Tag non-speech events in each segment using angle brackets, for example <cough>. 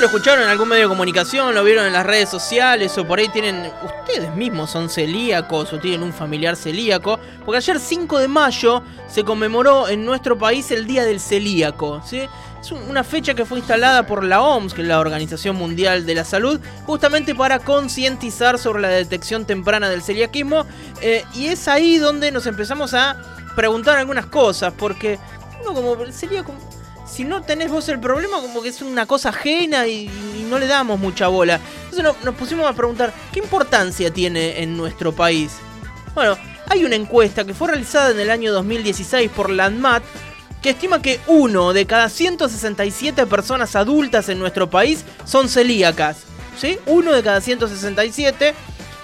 Lo escucharon en algún medio de comunicación, lo vieron en las redes sociales o por ahí tienen, ustedes mismos son celíacos o tienen un familiar celíaco, porque ayer 5 de mayo se conmemoró en nuestro país el Día del Celíaco, ¿sí? Es una fecha que fue instalada por la OMS, que es la Organización Mundial de la Salud, justamente para concientizar sobre la detección temprana del celiaquismo. Eh, y es ahí donde nos empezamos a preguntar algunas cosas, porque uno como el celíaco si no tenés vos el problema, como que es una cosa ajena y, no le damos mucha bola. Entonces nos pusimos a preguntar, ¿qué importancia tiene en nuestro país? Bueno, hay una encuesta que fue realizada en el año 2016 por Landmat que estima que uno de cada 167 personas adultas en nuestro país son celíacas. ¿Sí? Uno de cada 167.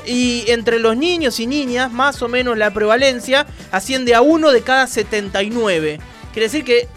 Y entre los niños y niñas, más o menos la prevalencia asciende a uno de cada 79. Quiere decir que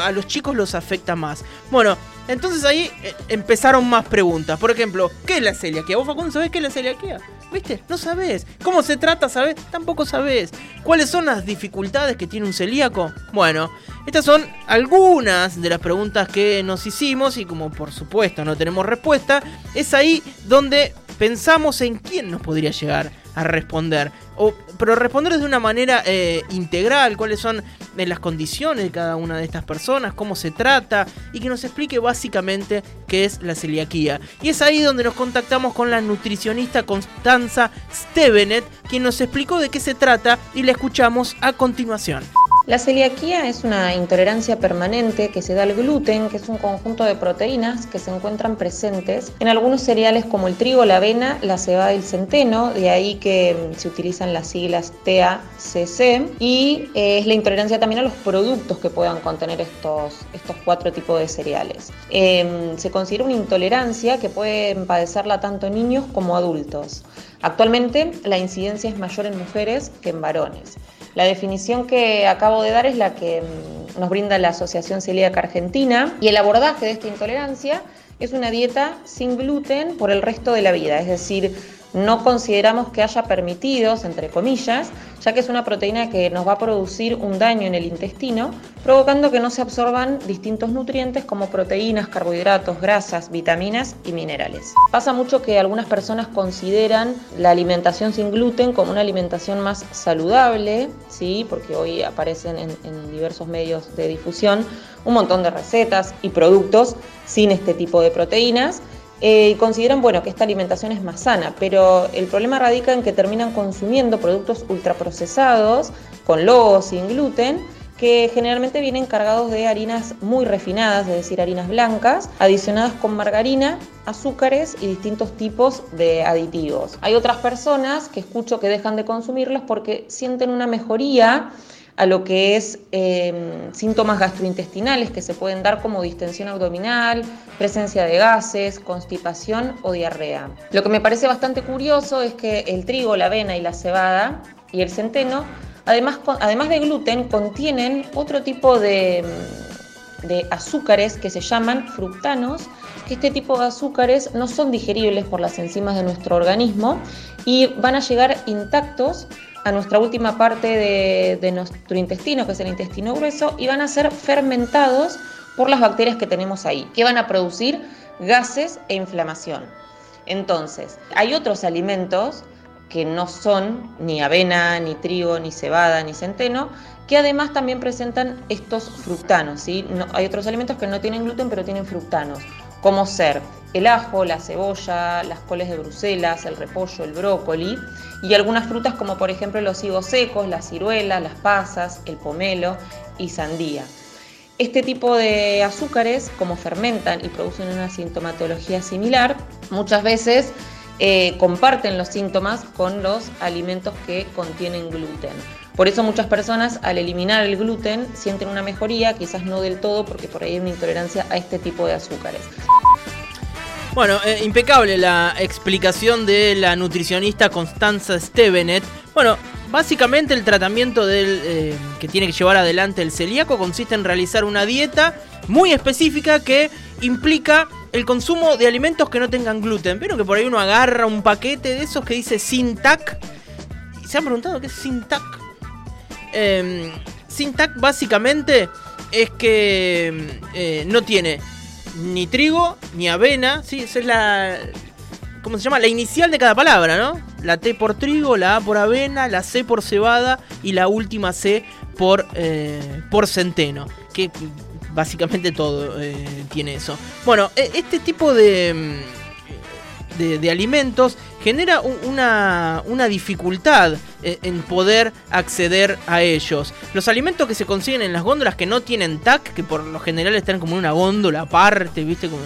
a los chicos los afecta más. Bueno, entonces ahí eh, empezaron más preguntas. Por ejemplo, ¿qué es la celiaquía? ¿Vos, Facundo, sabés qué es la celiaquía? ¿Viste? No sabés. ¿Cómo se trata, sabés? Tampoco sabés. ¿Cuáles son las dificultades que tiene un celíaco? Bueno, estas son algunas de las preguntas que nos hicimos y como por supuesto no tenemos respuesta, es ahí donde pensamos en quién nos podría llegar a responder. O, pero responder de una manera eh, integral, cuáles son eh, las condiciones de cada una de estas personas, cómo se trata y que nos explique básicamente qué es la celiaquía. Y es ahí donde nos contactamos con la nutricionista Constanza Stevenet, quien nos explicó de qué se trata y la escuchamos a continuación. La celiaquía es una intolerancia permanente que se da al gluten, que es un conjunto de proteínas que se encuentran presentes en algunos cereales como el trigo, la avena, la cebada y el centeno, de ahí que mm, se utilizan las siglas TACC, y eh, es la intolerancia también a los productos que puedan contener estos, estos cuatro tipos de cereales. Em, se considera una intolerancia que pueden padecerla tanto niños como adultos. Actualmente la incidencia es mayor en mujeres que en varones. La definición que acabo de dar es la que mm, nos brinda la Asociación Celíaca Argentina y el abordaje de esta intolerancia es una dieta sin gluten por el resto de la vida, es decir, no consideramos que haya permitidos, entre comillas, ya que es una proteína que nos va a producir un daño en el intestino, provocando que no se absorban distintos nutrientes como proteínas, carbohidratos, grasas, vitaminas y minerales. Pasa mucho que algunas personas consideran la alimentación sin gluten como una alimentación más saludable, ¿sí? porque hoy aparecen en, en diversos medios de difusión un montón de recetas y productos sin este tipo de proteínas eh, consideran bueno, que esta alimentación es más sana, pero el problema radica en que terminan consumiendo productos ultraprocesados con logo sin gluten que generalmente vienen cargados de harinas muy refinadas, es decir, harinas blancas, adicionadas con margarina, azúcares y distintos tipos de aditivos. Hay otras personas que escucho que dejan de consumirlos porque sienten una mejoría a lo que es em, síntomas gastrointestinales que se pueden dar como distensión abdominal, presencia de gases, constipación o diarrea. Lo que me parece bastante curioso es que el trigo, la avena y la cebada y el centeno, además, además de gluten, contienen otro tipo de, de azúcares que se llaman fructanos, que este tipo de azúcares no son digeribles por las enzimas de nuestro organismo y van a llegar intactos a nuestra última parte de, nuestro intestino, que es el intestino grueso, y van a ser fermentados por las bacterias que tenemos ahí, que van a producir gases e inflamación. Entonces, hay otros alimentos que no son ni avena, ni trigo, ni cebada, ni centeno, que además también presentan estos fructanos. ¿sí? hay otros alimentos que no tienen gluten, pero tienen fructanos, como ser el ajo, la cebolla, las coles de Bruselas, el repollo, el brócoli y algunas frutas como por ejemplo los higos secos, las ciruelas, las pasas, el pomelo y sandía. Este tipo de azúcares, como fermentan y producen una sintomatología similar, muchas veces eh, comparten los síntomas con los alimentos que contienen gluten. Por eso muchas personas al eliminar el gluten sienten una mejoría, quizás no del todo porque por ahí hay una intolerancia a este tipo de azúcares. Bueno, eh, impecable la explicación de la nutricionista Constanza Stevenet. Bueno, básicamente el tratamiento del, eh, que tiene que llevar adelante el celíaco consiste en realizar una dieta muy específica que implica el consumo de alimentos que no tengan gluten. Pero que por ahí uno agarra un paquete de esos que dice sin tac. ¿Se han preguntado qué es sin tac? Eh, básicamente es que eh, no tiene ni trigo ni avena, ¿sí? Esa es la, ¿cómo se llama? La inicial de cada palabra, ¿no? La T por trigo, la A por avena, la C por cebada y la última C por, eh, por centeno. Que básicamente todo eh, tiene eso. Bueno, e, este tipo de, de, alimentos genera una, una dificultad eh, en poder acceder a ellos. Los alimentos que se consiguen en las góndolas que no tienen TAC, que por lo general están como en una góndola aparte, ¿viste? Como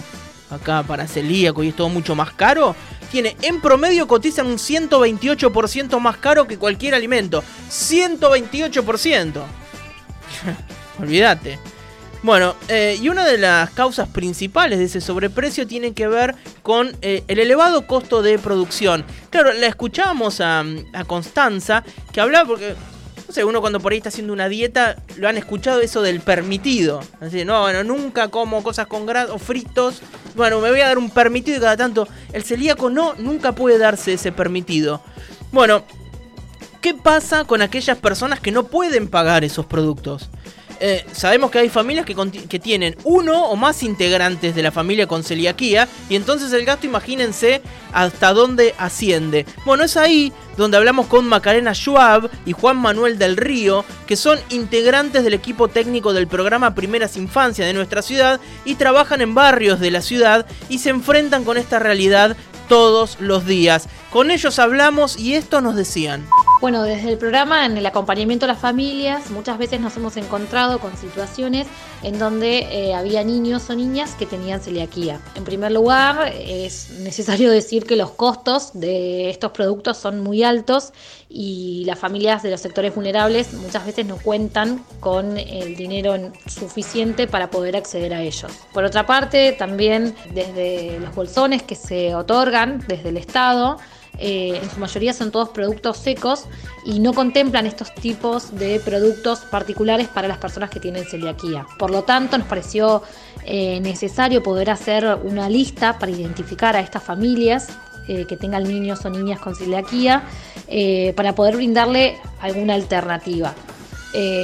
acá para celíaco y es todo mucho más caro, tiene en promedio cotizan un 128% más caro que cualquier alimento. 128%. <laughs> Olvídate. Bueno, eh, y una de las causas principales de ese sobreprecio tiene que ver con eh, el elevado costo de producción. Claro, la escuchábamos a, a Constanza que hablaba porque no sé, uno cuando por ahí está haciendo una dieta, lo han escuchado eso del permitido. Así, no, bueno, nunca como cosas con grasa o fritos. Bueno, me voy a dar un permitido y cada tanto. El celíaco no, nunca puede darse ese permitido. Bueno, ¿qué pasa con aquellas personas que no pueden pagar esos productos? Eh, sabemos que hay familias que, que, tienen uno o más integrantes de la familia con celiaquía y entonces el gasto, imagínense hasta dónde asciende. Bueno, es ahí donde hablamos con Macarena Schwab y Juan Manuel del Río, que son integrantes del equipo técnico del programa Primeras Infancias de nuestra ciudad y trabajan en barrios de la ciudad y se enfrentan con esta realidad todos los días. Con ellos hablamos y esto nos decían. Bueno, desde el programa, en el acompañamiento a las familias, muchas veces nos hemos encontrado con situaciones en donde eh, había niños o niñas que tenían celiaquía. En primer lugar, es necesario decir que los costos de estos productos son muy altos y las familias de los sectores vulnerables muchas veces no cuentan con el dinero suficiente para poder acceder a ellos. Por otra parte, también desde los bolsones que se otorgan desde el Estado, eh, en su mayoría son todos productos secos y no contemplan estos tipos de productos particulares para las personas que tienen celiaquía. Por lo tanto, nos pareció eh, necesario poder hacer una lista para identificar a estas familias eh, que tengan niños o niñas con celiaquía para poder brindarle alguna alternativa.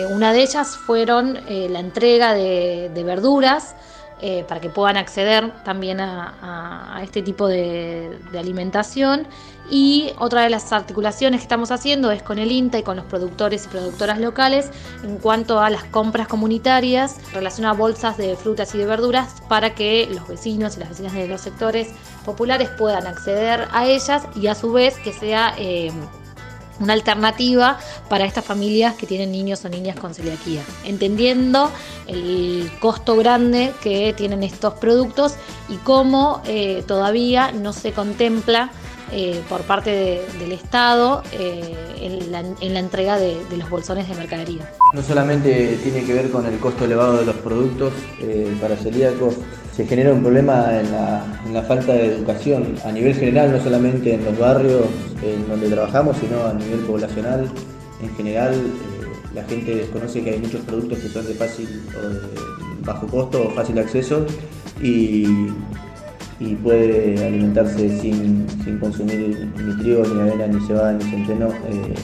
una de ellas fueron la entrega de verduras eh, para que puedan acceder también a, este tipo de, alimentación. Y otra de las articulaciones que estamos haciendo es con el INTA y con los productores y productoras locales en cuanto a las compras comunitarias relacionadas a bolsas de frutas y de verduras para que los vecinos y las vecinas de los sectores populares puedan acceder a ellas y a su vez que sea... Eh, una alternativa para estas familias que tienen niños o niñas con celiaquía, entendiendo el costo grande que tienen estos productos y cómo eh, todavía no se contempla eh, por parte del Estado eh, en, la, entrega de, los bolsones de mercadería. No solamente tiene que ver con el costo elevado de los productos para celíacos, se genera un problema en la, falta de educación a nivel general, no solamente en los barrios en donde trabajamos, sino a nivel poblacional. En general, eh, la gente desconoce que hay muchos productos que son de fácil o de bajo costo o fácil acceso y, puede alimentarse sin, consumir ni trigo, ni avena, ni cebada, ni centeno, eh,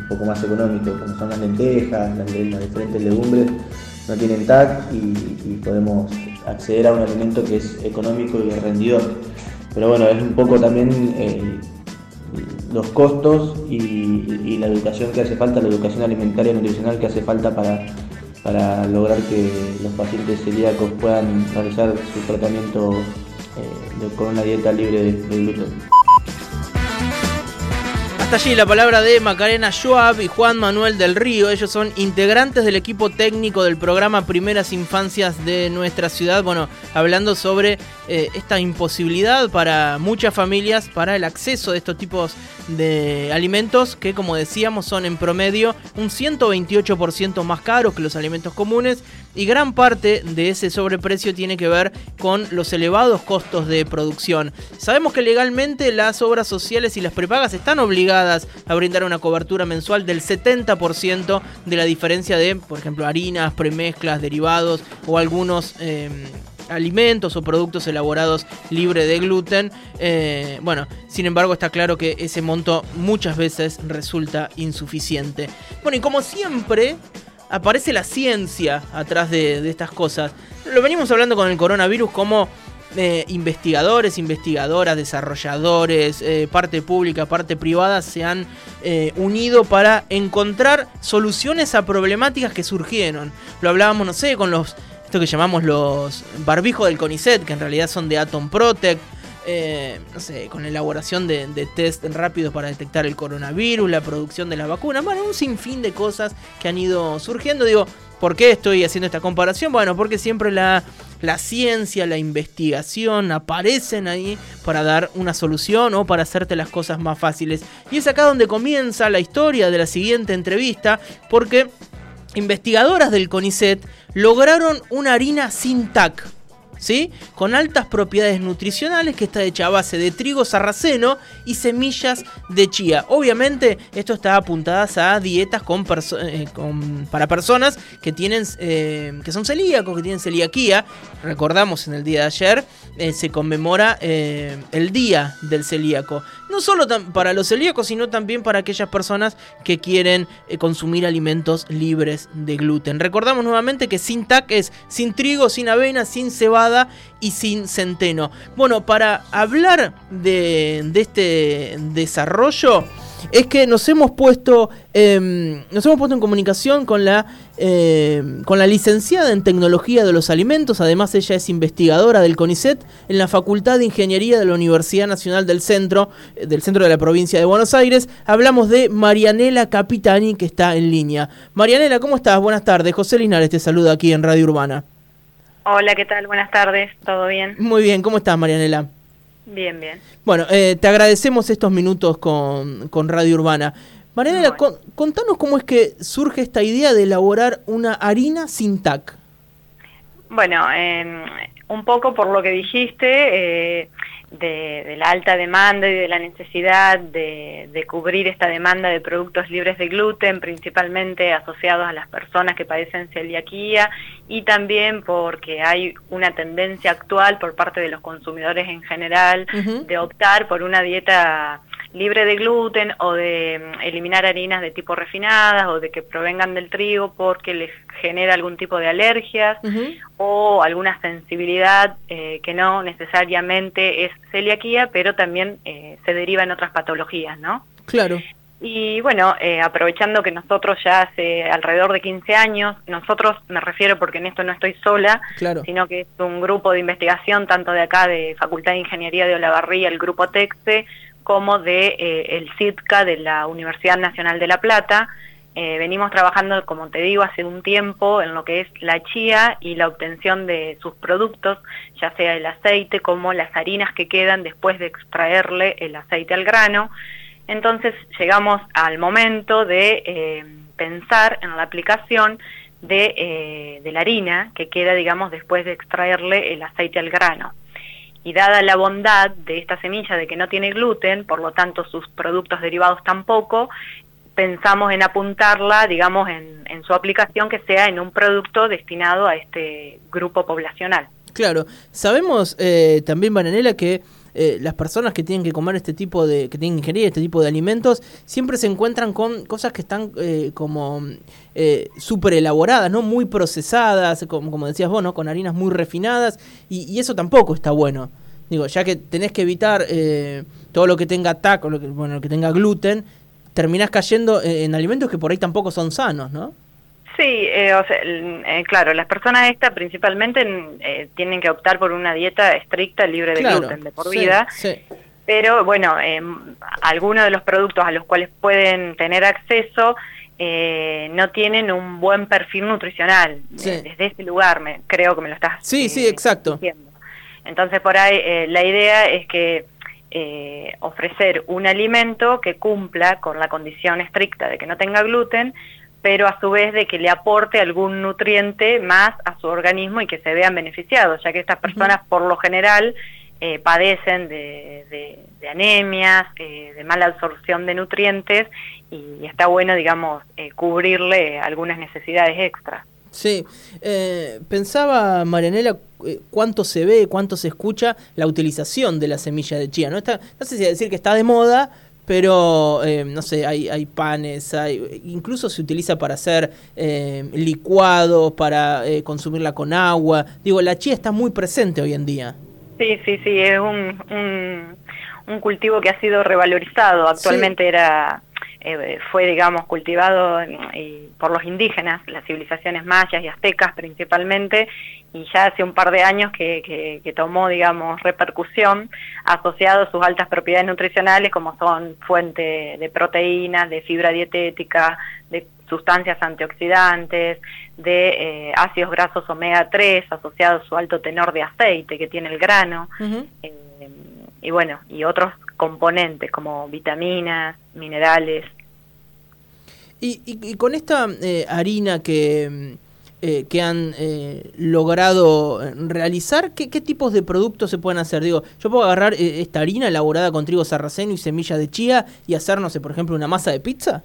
un poco más económico, como son las lentejas, las, diferentes legumbres, no tienen TAC y podemos acceder a un alimento que es económico y rendidor. Pero bueno, es un poco también eh, los costos y, la educación que hace falta, la educación alimentaria y nutricional que hace falta para, para lograr que los pacientes celíacos puedan realizar su tratamiento eh, con una dieta libre de, de gluten. Hasta allí la palabra de Macarena Schwab y Juan Manuel del Río. Ellos son integrantes del equipo técnico del programa Primeras Infancias de nuestra ciudad. Bueno, hablando sobre eh, esta imposibilidad para muchas familias para el acceso de estos tipos de alimentos que, como decíamos, son en promedio un 128% más caros que los alimentos comunes. Y gran parte de ese sobreprecio tiene que ver con los elevados costos de producción. Sabemos que legalmente las obras sociales y las prepagas están obligadas a brindar una cobertura mensual del 70% de la diferencia de, por ejemplo, harinas, premezclas, derivados o algunos... Em, alimentos o productos elaborados libre de gluten. Eh, bueno, sin embargo está claro que ese monto muchas veces resulta insuficiente. Bueno, y como siempre, aparece la ciencia atrás de, estas cosas. Lo venimos hablando con el coronavirus como eh, investigadores, investigadoras, desarrolladores, eh, parte pública, parte privada se han eh, unido para encontrar soluciones a problemáticas que surgieron. Lo hablábamos, no sé, con los esto que llamamos los barbijos del CONICET, que en realidad son de Atom Protect. No sé, con la elaboración de, test rápidos para detectar el coronavirus, la producción de la vacuna, bueno, un sinfín de cosas que han ido surgiendo. Digo, ¿por qué estoy haciendo esta comparación? Bueno, porque siempre la la ciencia, la investigación aparecen ahí para dar una solución o para hacerte las cosas más fáciles. Y es acá donde comienza la historia de la siguiente entrevista, porque investigadoras del CONICET lograron una harina sin TAC. ¿Sí? Con altas propiedades nutricionales que está hecha a base de trigo sarraceno y semillas de chía. Obviamente esto está apuntadas a dietas eh, para personas que tienen eh, que son celíacos, que tienen celiaquía. Recordamos en el día de ayer eh, se conmemora el día del celíaco. No solo para los celíacos, sino también para aquellas personas que quieren consumir alimentos libres de gluten. Recordamos nuevamente que sin TAC es sin trigo, sin avena, sin cebada y sin centeno. Bueno, para hablar de, este desarrollo es que nos hemos puesto em, nos hemos puesto en comunicación con la em, con la licenciada en tecnología de los alimentos. Además ella es investigadora del CONICET en la Facultad de Ingeniería de la Universidad Nacional del Centro eh, del Centro de la Provincia de Buenos Aires. Hablamos de Marianela Capitani que está en línea. Marianela cómo estás buenas tardes. José Linares te saluda aquí en Radio Urbana. Hola, ¿qué tal? Buenas tardes, ¿todo bien? Muy bien, ¿cómo estás, Marianela? Bien, bien. Bueno, eh, te agradecemos estos minutos con, Radio Urbana. Marianela, contanos cómo es que surge esta idea de elaborar una harina sin TAC. Bueno, un poco por lo que dijiste, eh, de, la alta demanda y de la necesidad de, cubrir esta demanda de productos libres de gluten, principalmente asociados a las personas que padecen celiaquía y también porque hay una tendencia actual por parte de los consumidores en general de optar por una dieta libre de gluten o de mm, eliminar harinas de tipo refinadas o de que provengan del trigo porque les genera algún tipo de alergias o alguna sensibilidad eh, que no necesariamente es celiaquía, pero también eh, se deriva en otras patologías, ¿no? Claro. Y bueno, eh, aprovechando que nosotros ya hace alrededor de 15 años, nosotros me refiero porque en esto no estoy sola, sino que es un grupo de investigación tanto de acá de Facultad de Ingeniería de Olavarría, el grupo TEXE, como de eh, el CITCA de la Universidad Nacional de La Plata. Eh, venimos trabajando, como te digo, hace un tiempo en lo que es la chía y la obtención de sus productos, ya sea el aceite como las harinas que quedan después de extraerle el aceite al grano. Entonces llegamos al momento de eh, pensar en la aplicación de, de la harina que queda, digamos, después de extraerle el aceite al grano y dada la bondad de esta semilla de que no tiene gluten, por lo tanto sus productos derivados tampoco, pensamos en apuntarla, digamos, en, su aplicación que sea en un producto destinado a este grupo poblacional. Claro, sabemos eh, también, Bananela, que eh, las personas que tienen que comer este tipo de, que tienen que ingerir este tipo de alimentos, siempre se encuentran con cosas que están eh, como eh, súper elaboradas, ¿no? Muy procesadas, como, como decías vos, ¿no? Con harinas muy refinadas, y, eso tampoco está bueno. Digo, ya que tenés que evitar eh, todo lo que tenga TAC o lo que, bueno, lo que tenga gluten, terminás cayendo en alimentos que por ahí tampoco son sanos, ¿no? Sí, eh, o sea, eh, claro, las personas estas principalmente eh, tienen que optar por una dieta estricta, libre de gluten de por vida. Pero bueno, algunos de los productos a los cuales pueden tener acceso no tienen un buen perfil nutricional. Desde ese lugar me, creo que me lo estás Sí, sí, exacto. Diciendo. Entonces por ahí la idea es que ofrecer un alimento que cumpla con la condición estricta de que no tenga gluten, pero a su vez de que le aporte algún nutriente más a su organismo y que se vean beneficiados, ya que estas personas por lo general eh, padecen de, anemias, eh, de mala absorción de nutrientes y está bueno, digamos, eh, cubrirle algunas necesidades extras. Sí, pensaba Marianela cuánto se ve, cuánto se escucha la utilización de la semilla de chía. No, está, no sé si decir que está de moda, pero eh, no sé, hay, hay panes, hay, incluso se utiliza para hacer eh, licuados, para eh, consumirla con agua. Digo, la chía está muy presente hoy en día. Sí, sí, sí, es un, un, un cultivo que ha sido revalorizado. Actualmente era eh, fue, digamos, cultivado por los indígenas, las civilizaciones mayas y aztecas principalmente, y ya hace un par de años que, tomó, digamos, repercusión asociado a sus altas propiedades nutricionales como son fuente de proteínas, de fibra dietética, de sustancias antioxidantes, de eh, ácidos grasos omega 3 asociados a su alto tenor de aceite que tiene el grano, eh, y bueno, y otros componentes como vitaminas, minerales, y, con esta eh, harina que, eh, que han eh, logrado realizar, ¿qué, tipos de productos se pueden hacer? Digo, yo puedo agarrar esta harina elaborada con trigo sarraceno y semillas de chía y hacer, no sé, por ejemplo, una masa de pizza.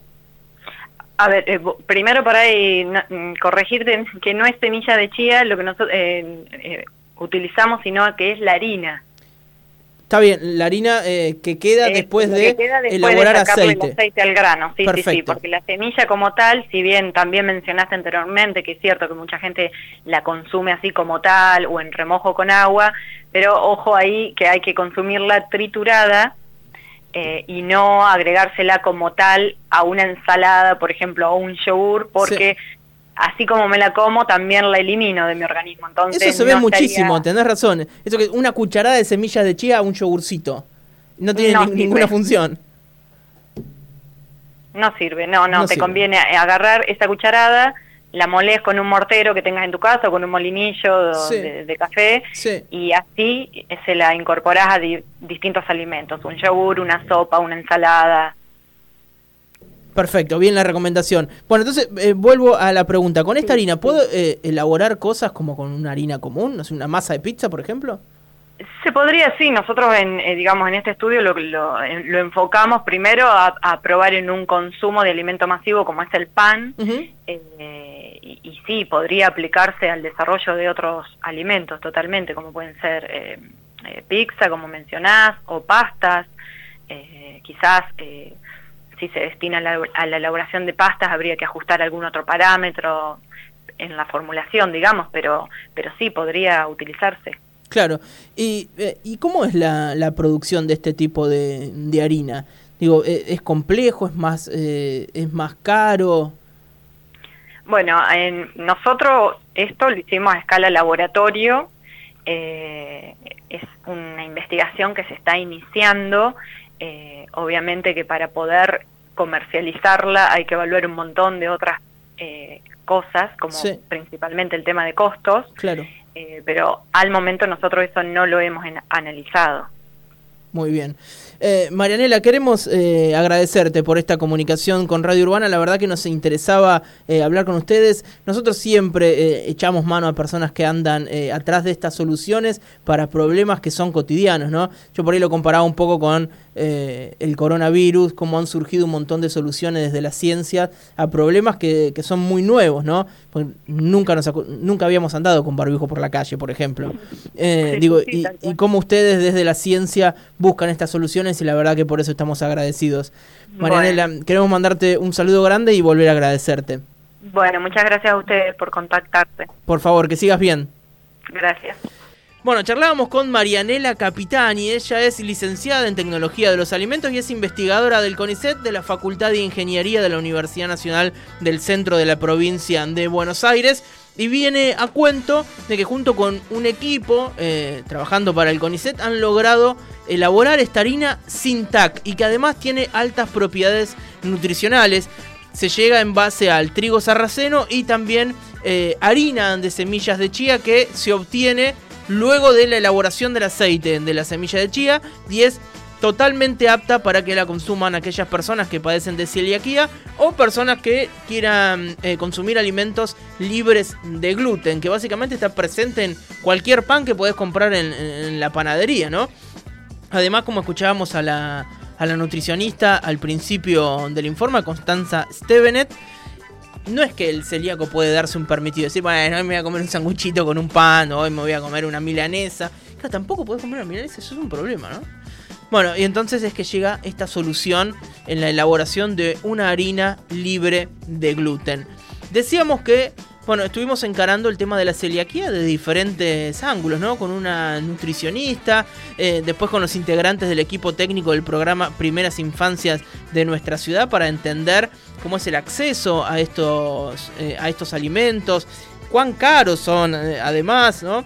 A ver, primero para mm, corregirte que no es semilla de chía lo que nosotros utilizamos, sino que es la harina. Está bien, la harina eh, que queda después de elaborar aceite. El aceite al grano, sí, sí, sí, porque la semilla como tal, si bien también mencionaste anteriormente que es cierto que mucha gente la consume así como tal o en remojo con agua, pero ojo ahí que hay que consumirla triturada eh, y no agregársela como tal a una ensalada, por ejemplo, o un yogur, porque así como me la como, también la elimino de mi organismo. Entonces, Eso se ve muchísimo, tenés razón. Eso que una cucharada de semillas de chía a un yogurcito. No tiene ninguna función. No sirve, no, no, te conviene agarrar esa cucharada, la molés con un mortero que tengas en tu casa o con un molinillo de, café y así se la incorporás a distintos alimentos, un yogur, una sopa, una ensalada. Perfecto, bien la recomendación. Bueno, entonces eh, vuelvo a la pregunta. ¿Con esta harina puedo eh, elaborar cosas como con una harina común? ¿No una masa de pizza, por ejemplo? Se podría, sí. Nosotros, en, eh, digamos, en este estudio lo, lo, lo enfocamos primero a, probar en un consumo de alimento masivo como es el pan. y, y, sí, podría aplicarse al desarrollo de otros alimentos totalmente, como pueden ser pizza, como mencionás, o pastas. quizás si se destina a la, elaboración de pastas habría que ajustar algún otro parámetro en la formulación, digamos, pero, pero sí podría utilizarse. Claro. ¿Y, eh, ¿y cómo es la, la, producción de este tipo de, de harina? Digo, ¿e, ¿es complejo? ¿Es más, eh, es más caro? Bueno, en, nosotros esto lo hicimos a escala laboratorio. Eh, es una investigación que se está iniciando. Obviamente que para poder comercializarla hay que evaluar un montón de otras eh, cosas, como principalmente el tema de costos. Claro. Eh, pero al momento nosotros eso no lo hemos analizado. Muy bien. Eh, Marianela, queremos eh, agradecerte por esta comunicación con Radio Urbana. La verdad que nos interesaba eh, hablar con ustedes. Nosotros siempre echamos mano a personas que andan atrás de estas soluciones para problemas que son cotidianos, ¿no? Yo por ahí lo comparaba un poco con el coronavirus, cómo han surgido un montón de soluciones desde la ciencia a problemas que, son muy nuevos, ¿no? nunca, nos, nunca habíamos andado con barbijo por la calle, por ejemplo. digo, y, y cómo ustedes desde la ciencia buscan estas soluciones y la verdad que por eso estamos agradecidos. Marianela, queremos mandarte un saludo grande y volver a agradecerte. Bueno, muchas gracias a ustedes por contactarte. Por favor, que sigas bien. Gracias. Bueno, charlábamos con Marianela Capitani, ella es licenciada en Tecnología de los Alimentos y es investigadora del CONICET de la Facultad de Ingeniería de la Universidad Nacional del Centro de la Provincia de Buenos Aires. Y viene a cuento de que junto con un equipo eh, trabajando para el CONICET han logrado elaborar esta harina sin TAC y que además tiene altas propiedades nutricionales. Se llega en base al trigo sarraceno y también eh, harina de semillas de chía que se obtiene luego de la elaboración del aceite de la semilla de chía y es totalmente apta para que la consuman aquellas personas que padecen de celiaquía o personas que quieran eh, consumir alimentos libres de gluten, que básicamente está presente en cualquier pan que podés comprar en, la panadería, ¿no? Además, como escuchábamos a la, a la nutricionista al principio del informe, Constanza Stevenet, no es que el celíaco puede darse un permitido, decir, bueno, hoy me voy a comer un sanguchito con un pan, o hoy me voy a comer una milanesa. Claro, tampoco puedes comer una milanesa, eso es un problema, ¿no? Bueno, y entonces es que llega esta solución en la elaboración de una harina libre de gluten. Decíamos que bueno, estuvimos encarando el tema de la celiaquía de diferentes ángulos, ¿no? Con una nutricionista, eh, después con los integrantes del equipo técnico del programa Primeras Infancias de nuestra ciudad para entender cómo es el acceso a estos, eh, a estos alimentos, cuán caros son, eh, además, ¿no?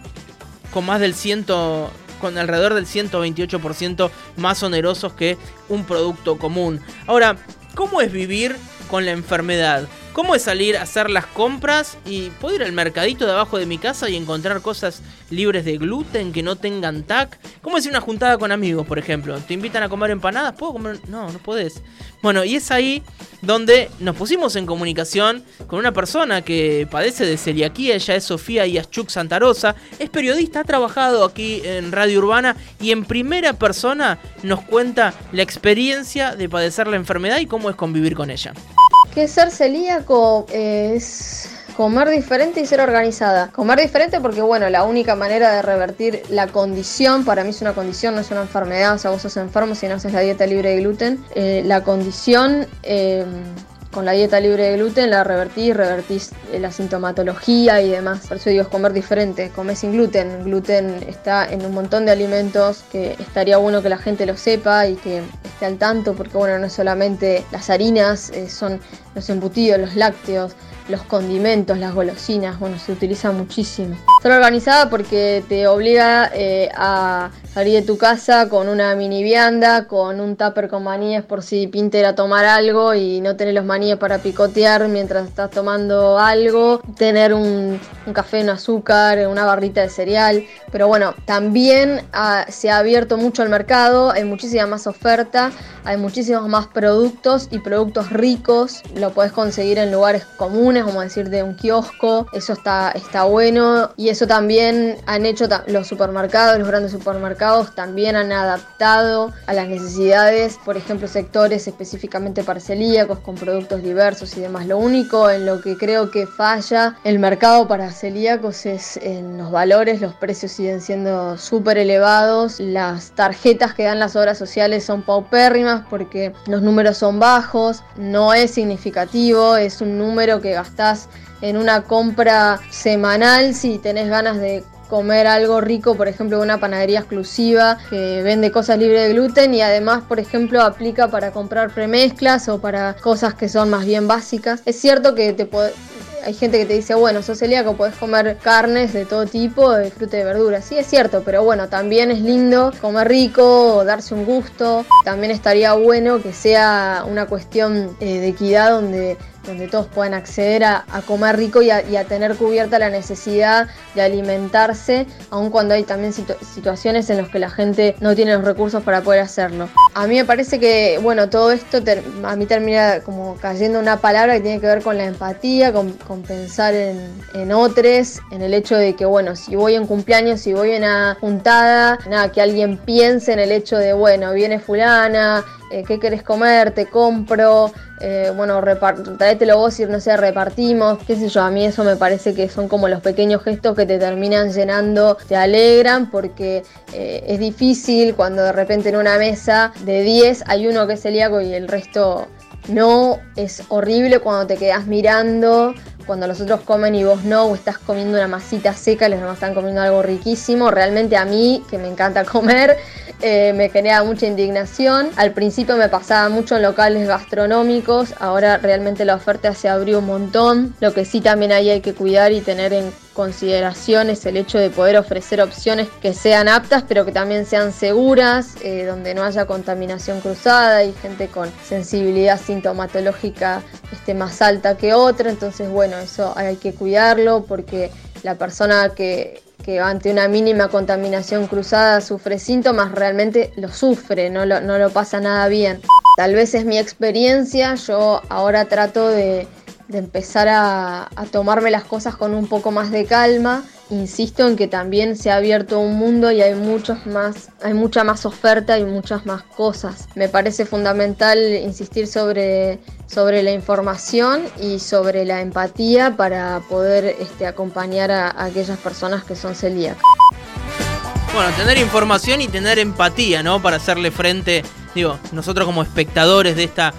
Con más del ciento, con alrededor del 128% más onerosos que un producto común. Ahora, ¿cómo es vivir con la enfermedad? ¿Cómo es salir a hacer las compras y puedo ir al mercadito de abajo de mi casa y encontrar cosas libres de gluten que no tengan TAC? ¿Cómo es una juntada con amigos, por ejemplo? ¿Te invitan a comer empanadas? ¿Puedo comer? No, no podés. Bueno, y es ahí donde nos pusimos en comunicación con una persona que padece de celiaquía, ella es Sofía Iaschuk Santarosa, es periodista, ha trabajado aquí en Radio Urbana y en primera persona nos cuenta la experiencia de padecer la enfermedad y cómo es convivir con ella que ser celíaco es comer diferente y ser organizada. Comer diferente porque, bueno, la única manera de revertir la condición, para mí es una condición, no es una enfermedad, o sea, vos sos enfermo si no haces la dieta libre de gluten. Eh, la condición... Eh, con la dieta libre de gluten la revertís, revertís la sintomatología y demás. Por eso digo, es comer diferente, comer sin gluten. Gluten está en un montón de alimentos que estaría bueno que la gente lo sepa y que esté al tanto, porque bueno, no es solamente las harinas, eh, son los embutidos, los lácteos, los condimentos, las golosinas, bueno, se utiliza muchísimo. Ser organizada porque te obliga eh, a salir de tu casa con una mini vianda, con un tupper con maníes por si pinta a tomar algo y no tener los maníes para picotear mientras estás tomando algo, tener un, café, un azúcar, una barrita de cereal. Pero bueno, también ah, se ha abierto mucho el mercado, hay muchísima más oferta, hay muchísimos más productos y productos ricos, lo puedes conseguir en lugares comunes como decir de un kiosco, eso está, está bueno. Y eso también han hecho los supermercados, los grandes supermercados también han adaptado a las necesidades, por ejemplo, sectores específicamente para celíacos con productos diversos y demás. Lo único en lo que creo que falla el mercado para celíacos es en los valores, los precios siguen siendo súper elevados, las tarjetas que dan las obras sociales son paupérrimas porque los números son bajos, no es significativo, es un número que estás en una compra semanal si tenés ganas de comer algo rico, por ejemplo, una panadería exclusiva que vende cosas libres de gluten y además, por ejemplo, aplica para comprar premezclas o para cosas que son más bien básicas. Es cierto que te hay gente que te dice, bueno, sos celíaco, podés comer carnes de todo tipo, de fruta y de verduras. Sí, es cierto, pero bueno, también es lindo comer rico, darse un gusto. También estaría bueno que sea una cuestión eh, de equidad donde donde todos puedan acceder a, comer rico y a, tener cubierta la necesidad de alimentarse, aun cuando hay también situaciones en las que la gente no tiene los recursos para poder hacerlo. A mí me parece que, bueno, todo esto a mí termina como cayendo una palabra que tiene que ver con la empatía, con, pensar en, en otros, en el hecho de que, bueno, si voy en cumpleaños, si voy en una juntada, nada, que alguien piense en el hecho de, bueno, viene fulana, eh, qué querés comer, te compro, eh, bueno, tráetelo vos y no sé, repartimos, qué sé yo, a mí eso me parece que son como los pequeños gestos que te terminan llenando, te alegran, porque eh, es difícil cuando de repente en una mesa de 10 hay uno que es celíaco y el resto no, es horrible cuando te quedas mirando cuando los otros comen y vos no, o estás comiendo una masita seca y los demás están comiendo algo riquísimo. Realmente a mí, que me encanta comer, eh, me genera mucha indignación. Al principio me pasaba mucho en locales gastronómicos, ahora realmente la oferta se abrió un montón. Lo que sí también ahí hay que cuidar y tener en consideración es el hecho de poder ofrecer opciones que sean aptas, pero que también sean seguras, eh, donde no haya contaminación cruzada y gente con sensibilidad sintomatológica esté más alta que otra. Entonces, bueno, eso hay que cuidarlo porque la persona que que ante una mínima contaminación cruzada sufre síntomas, realmente lo sufre, no lo, no lo pasa nada bien. Tal vez es mi experiencia, yo ahora trato de, empezar a, a, tomarme las cosas con un poco más de calma. Insisto en que también se ha abierto un mundo y hay muchos más, hay mucha más oferta y muchas más cosas. Me parece fundamental insistir sobre sobre la información y sobre la empatía para poder este, acompañar a, aquellas personas que son celíacas. Bueno, tener información y tener empatía, ¿no? Para hacerle frente, digo, nosotros como espectadores de esta...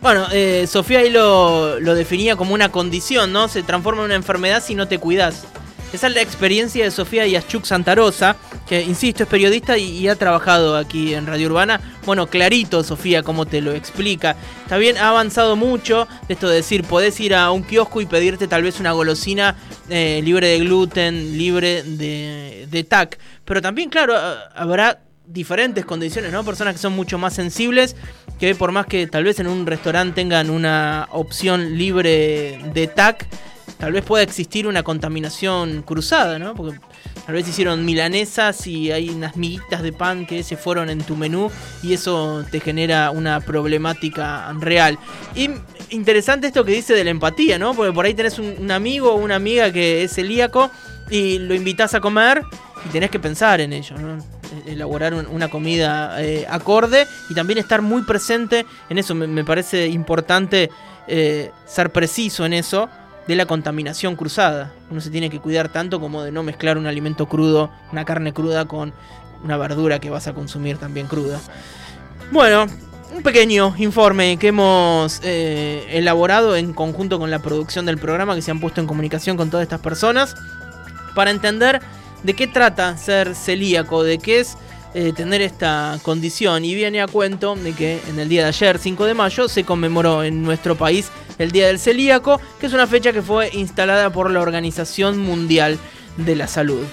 Bueno, eh, Sofía ahí lo, lo definía como una condición, ¿no? Se transforma en una enfermedad si no te cuidas. Esa es la experiencia de Sofía Yaschuk Santarosa, que insisto, es periodista y, ha trabajado aquí en Radio Urbana. Bueno, clarito, Sofía, como te lo explica. Bien, ha avanzado mucho de esto de decir, podés ir a un kiosco y pedirte tal vez una golosina eh, libre de gluten, libre de TAC. Pero también, claro, habrá diferentes condiciones, ¿no? Personas que son mucho más sensibles, que por más que tal vez en un restaurante tengan una opción libre de TAC, tal vez pueda existir una contaminación cruzada, ¿no? Porque tal vez hicieron milanesas y hay unas miguitas de pan que se fueron en tu menú y eso te genera una problemática real. Y interesante esto que dice de la empatía, ¿no? Porque por ahí tenés un, amigo o una amiga que es celíaco y lo invitas a comer y tenés que pensar en ello, ¿no? Elaborar una comida eh, acorde y también estar muy presente en eso. Me, parece importante eh, ser preciso en eso de la contaminación cruzada. Uno se tiene que cuidar tanto como de no mezclar un alimento crudo, una carne cruda con una verdura que vas a consumir también cruda. Bueno, un pequeño informe que hemos eh, elaborado en conjunto con la producción del programa, que se han puesto en comunicación con todas estas personas, para entender de qué trata ser celíaco, de qué es eh, tener esta condición. Y viene a cuento de que en el día de ayer, 5 de mayo, se conmemoró en nuestro país el Día del Celíaco, que es una fecha que fue instalada por la Organización Mundial de la Salud.